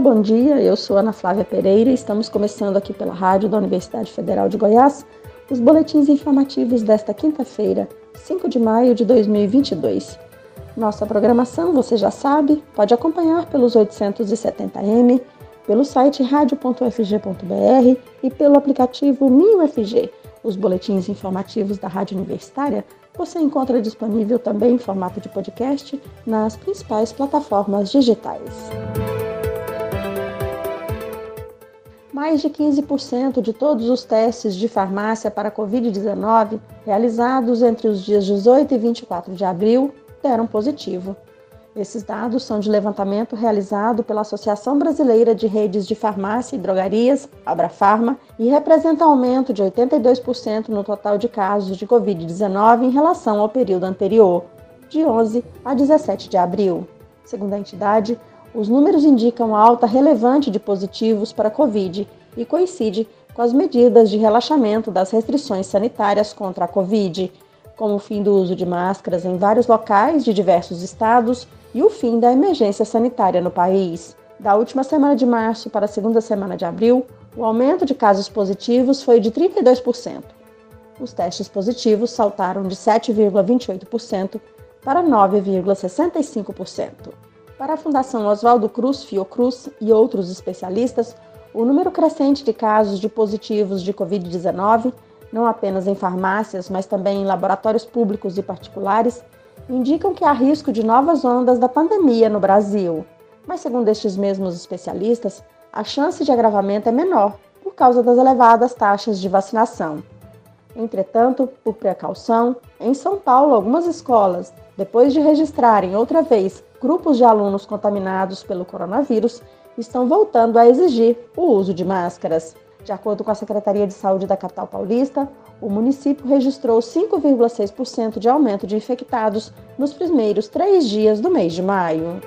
bom dia. Eu sou Ana Flávia Pereira e estamos começando aqui pela rádio da Universidade Federal de Goiás os boletins informativos desta quinta-feira, 5 de maio de 2022. Nossa programação, você já sabe, pode acompanhar pelos 870m, pelo site radio.ufg.br e pelo aplicativo MinUFG. Os boletins informativos da Rádio Universitária você encontra disponível também em formato de podcast nas principais plataformas digitais. Mais de 15% de todos os testes de farmácia para Covid-19 realizados entre os dias 18 e 24 de abril deram positivo. Esses dados são de levantamento realizado pela Associação Brasileira de Redes de Farmácia e Drogarias, Abrafarma, e representa aumento de 82% no total de casos de Covid-19 em relação ao período anterior, de 11 a 17 de abril. Segundo a entidade, os números indicam alta relevante de positivos para Covid e coincide com as medidas de relaxamento das restrições sanitárias contra a Covid, como o fim do uso de máscaras em vários locais de diversos estados e o fim da emergência sanitária no país. Da última semana de março para a segunda semana de abril, o aumento de casos positivos foi de 32%. Os testes positivos saltaram de 7,28% para 9,65%. Para a Fundação Oswaldo Cruz Fiocruz e outros especialistas, o número crescente de casos de positivos de Covid-19, não apenas em farmácias, mas também em laboratórios públicos e particulares, indicam que há risco de novas ondas da pandemia no Brasil. Mas, segundo estes mesmos especialistas, a chance de agravamento é menor por causa das elevadas taxas de vacinação. Entretanto, por precaução, em São Paulo, algumas escolas, depois de registrarem outra vez grupos de alunos contaminados pelo coronavírus, estão voltando a exigir o uso de máscaras. De acordo com a Secretaria de Saúde da capital paulista, o município registrou 5,6% de aumento de infectados nos primeiros três dias do mês de maio.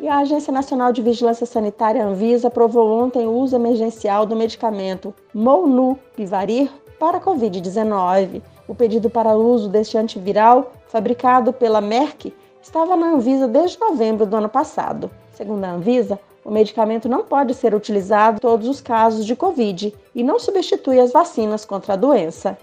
E a Agência Nacional de Vigilância Sanitária Anvisa aprovou ontem o uso emergencial do medicamento Molnupiravir para Covid-19. O pedido para uso deste antiviral, fabricado pela Merck, estava na Anvisa desde novembro do ano passado. Segundo a Anvisa, o medicamento não pode ser utilizado em todos os casos de Covid e não substitui as vacinas contra a doença.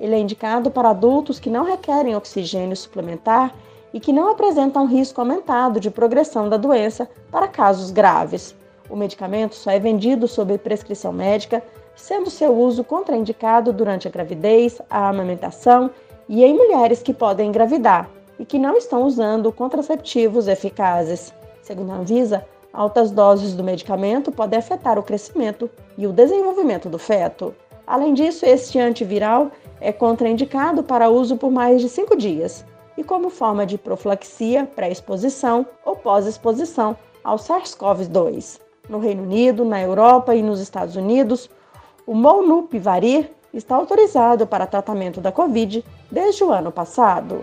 Ele é indicado para adultos que não requerem oxigênio suplementar e que não apresentam risco aumentado de progressão da doença para casos graves. O medicamento só é vendido sob prescrição médica, sendo seu uso contraindicado durante a gravidez, a amamentação e em mulheres que podem engravidar e que não estão usando contraceptivos eficazes. Segundo a Anvisa, Altas doses do medicamento podem afetar o crescimento e o desenvolvimento do feto. Além disso, este antiviral é contraindicado para uso por mais de cinco dias e como forma de profilaxia pré-exposição ou pós-exposição ao SARS-CoV-2. No Reino Unido, na Europa e nos Estados Unidos, o Molnupiravir está autorizado para tratamento da Covid desde o ano passado.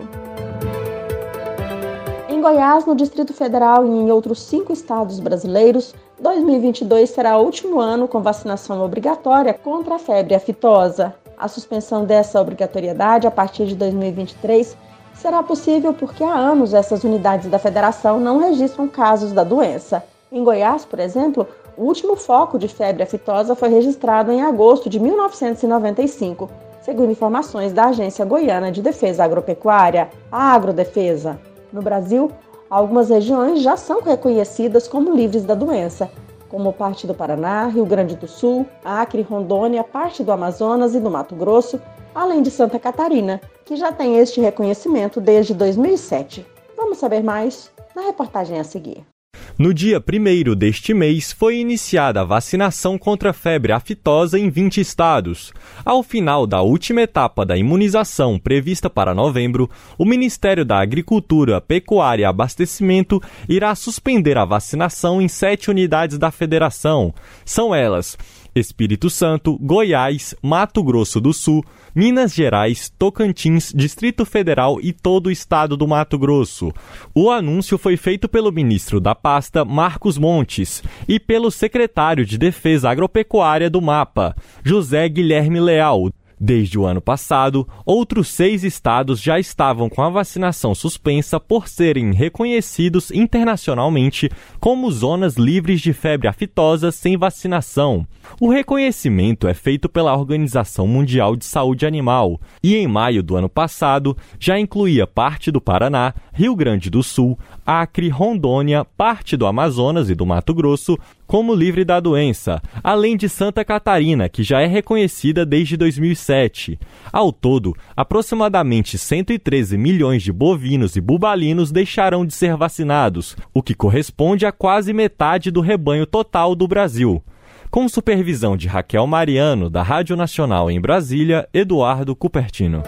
Goiás, no Distrito Federal e em outros cinco estados brasileiros, 2022 será o último ano com vacinação obrigatória contra a febre aftosa. A suspensão dessa obrigatoriedade a partir de 2023 será possível porque há anos essas unidades da federação não registram casos da doença. Em Goiás, por exemplo, o último foco de febre aftosa foi registrado em agosto de 1995, segundo informações da Agência Goiana de Defesa Agropecuária, a Agrodefesa. No Brasil, algumas regiões já são reconhecidas como livres da doença, como parte do Paraná, Rio Grande do Sul, Acre, Rondônia, parte do Amazonas e do Mato Grosso, além de Santa Catarina, que já tem este reconhecimento desde 2007. Vamos saber mais na reportagem a seguir. No dia 1 deste mês, foi iniciada a vacinação contra a febre aftosa em 20 estados. Ao final da última etapa da imunização, prevista para novembro, o Ministério da Agricultura, Pecuária e Abastecimento irá suspender a vacinação em sete unidades da federação. São elas Espírito Santo, Goiás, Mato Grosso do Sul, Minas Gerais, Tocantins, Distrito Federal e todo o estado do Mato Grosso. O anúncio foi feito pelo ministro da pasta, Marcos Montes, e pelo secretário de Defesa Agropecuária do MAPA, José Guilherme Leal. Desde o ano passado, outros seis estados já estavam com a vacinação suspensa por serem reconhecidos internacionalmente como zonas livres de febre aftosa sem vacinação. O reconhecimento é feito pela Organização Mundial de Saúde Animal e, em maio do ano passado, já incluía parte do Paraná, Rio Grande do Sul, Acre, Rondônia, parte do Amazonas e do Mato Grosso como livre da doença, além de Santa Catarina, que já é reconhecida desde 2007. Ao todo, aproximadamente 113 milhões de bovinos e bubalinos deixarão de ser vacinados, o que corresponde a quase metade do rebanho total do Brasil. Com supervisão de Raquel Mariano, da Rádio Nacional em Brasília, Eduardo Cupertino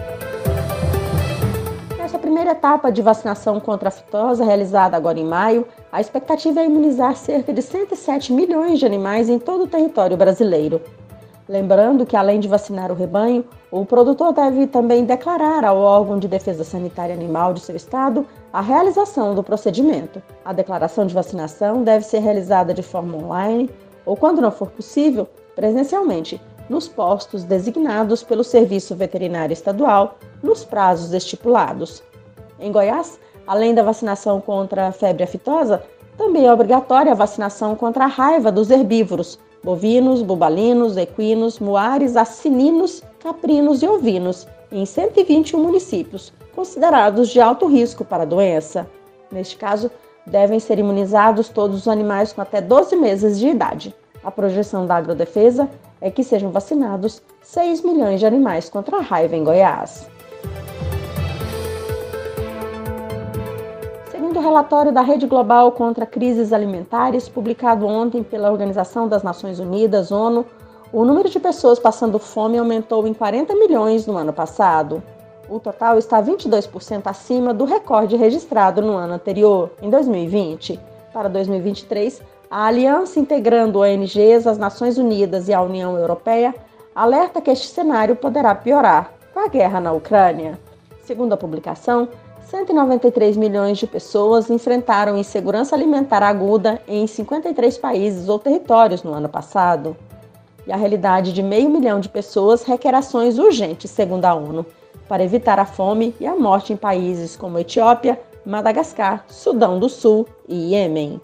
primeira etapa de vacinação contra a fitose, realizada agora em maio, a expectativa é imunizar cerca de 107 milhões de animais em todo o território brasileiro. Lembrando que, além de vacinar o rebanho, o produtor deve também declarar ao órgão de defesa sanitária animal de seu estado a realização do procedimento. A declaração de vacinação deve ser realizada de forma online ou, quando não for possível, presencialmente, nos postos designados pelo Serviço Veterinário Estadual, nos prazos estipulados. Em Goiás, além da vacinação contra a febre aftosa, também é obrigatória a vacinação contra a raiva dos herbívoros, bovinos, bubalinos, equinos, muares, assininos, caprinos e ovinos, em 121 municípios, considerados de alto risco para a doença. Neste caso, devem ser imunizados todos os animais com até 12 meses de idade. A projeção da Agrodefesa é que sejam vacinados 6 milhões de animais contra a raiva em Goiás. Segundo o relatório da Rede Global contra Crises Alimentares, publicado ontem pela Organização das Nações Unidas, ONU, o número de pessoas passando fome aumentou em 40 milhões no ano passado. O total está 22% acima do recorde registrado no ano anterior, em 2020. Para 2023, a aliança integrando ONGs, as Nações Unidas e a União Europeia alerta que este cenário poderá piorar com a guerra na Ucrânia. Segundo a publicação, 193 milhões de pessoas enfrentaram insegurança alimentar aguda em 53 países ou territórios no ano passado. E a realidade de meio milhão de pessoas requer ações urgentes, segundo a ONU, para evitar a fome e a morte em países como Etiópia, Madagascar, Sudão do Sul e Iêmen.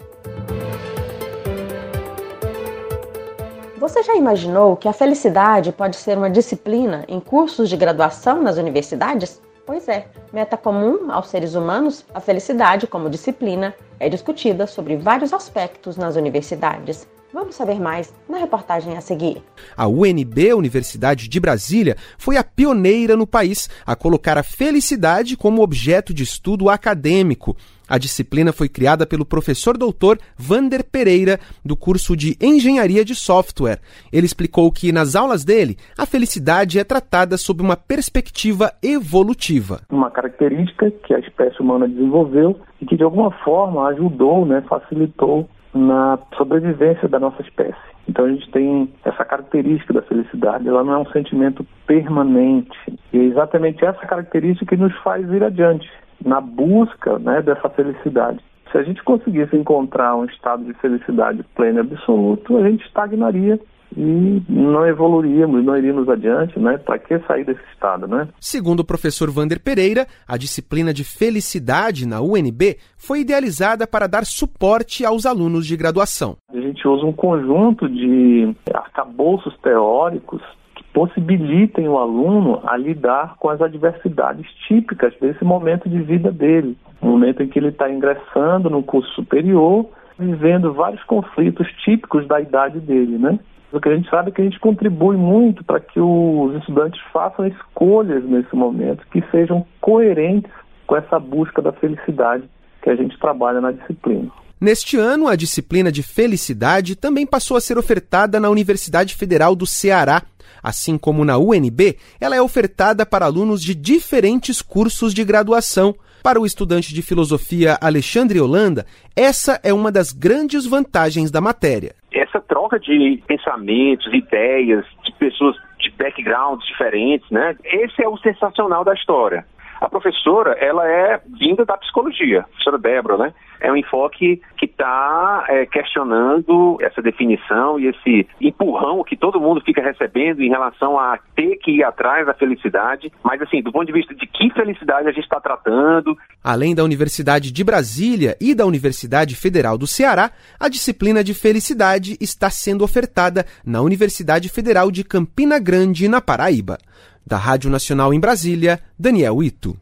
Você já imaginou que a felicidade pode ser uma disciplina em cursos de graduação nas universidades? Pois é, meta comum aos seres humanos, a felicidade como disciplina é discutida sobre vários aspectos nas universidades. Vamos saber mais na reportagem a seguir. A UNB, Universidade de Brasília, foi a pioneira no país a colocar a felicidade como objeto de estudo acadêmico. A disciplina foi criada pelo professor doutor Vander Pereira, do curso de Engenharia de Software. Ele explicou que, nas aulas dele, a felicidade é tratada sob uma perspectiva evolutiva. Uma característica que a espécie humana desenvolveu e que, de alguma forma, ajudou, né, facilitou na sobrevivência da nossa espécie. Então a gente tem essa característica da felicidade, ela não é um sentimento permanente. E é exatamente essa característica que nos faz ir adiante na busca né, dessa felicidade. Se a gente conseguisse encontrar um estado de felicidade pleno e absoluto, a gente estagnaria e não evoluiríamos, não iríamos adiante, né? Para que sair desse estado, né? Segundo o professor Vander Pereira, a disciplina de felicidade na UNB foi idealizada para dar suporte aos alunos de graduação. A gente usa um conjunto de arcabouços teóricos que possibilitem o aluno a lidar com as adversidades típicas desse momento de vida dele, no momento em que ele está ingressando no curso superior, vivendo vários conflitos típicos da idade dele, né? O que a gente sabe que a gente contribui muito para que os estudantes façam escolhas nesse momento que sejam coerentes com essa busca da felicidade que a gente trabalha na disciplina. Neste ano, a disciplina de felicidade também passou a ser ofertada na Universidade Federal do Ceará. Assim como na UNB, ela é ofertada para alunos de diferentes cursos de graduação. Para o estudante de filosofia Alexandre Holanda, essa é uma das grandes vantagens da matéria. Essa troca de pensamentos, ideias, de pessoas de backgrounds diferentes, né? Esse é o sensacional da história. A professora, ela é vinda da psicologia, a professora Débora, né? É um enfoque que está é, questionando essa definição e esse empurrão que todo mundo fica recebendo em relação a ter que ir atrás da felicidade, mas assim, do ponto de vista de que felicidade a gente está tratando. Além da Universidade de Brasília e da Universidade Federal do Ceará, a disciplina de felicidade está sendo ofertada na Universidade Federal de Campina Grande, na Paraíba. Da Rádio Nacional em Brasília, Daniel Ito.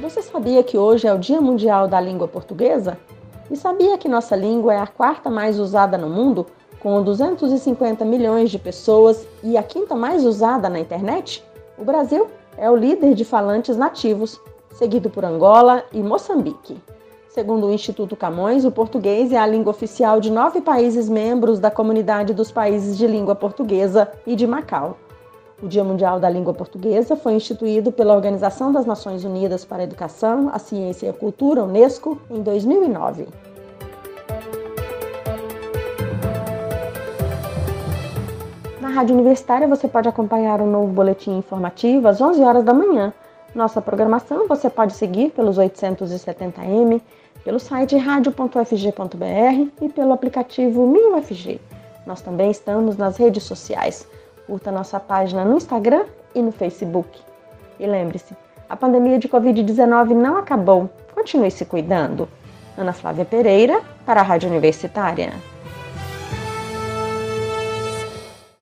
Você sabia que hoje é o Dia Mundial da Língua Portuguesa? E sabia que nossa língua é a quarta mais usada no mundo, com 250 milhões de pessoas e a quinta mais usada na internet? O Brasil é o líder de falantes nativos, seguido por Angola e Moçambique. Segundo o Instituto Camões, o português é a língua oficial de nove países membros da Comunidade dos Países de Língua Portuguesa e de Macau. O Dia Mundial da Língua Portuguesa foi instituído pela Organização das Nações Unidas para a Educação, a Ciência e a Cultura, Unesco, em 2009. Na Rádio Universitária você pode acompanhar um novo boletim informativo às 11 horas da manhã. Nossa programação você pode seguir pelos 870m, pelo site radio.fg.br e pelo aplicativo MinUFG. Nós também estamos nas redes sociais. Curta nossa página no Instagram e no Facebook. E lembre-se, a pandemia de Covid-19 não acabou. Continue se cuidando. Ana Flávia Pereira, para a Rádio Universitária.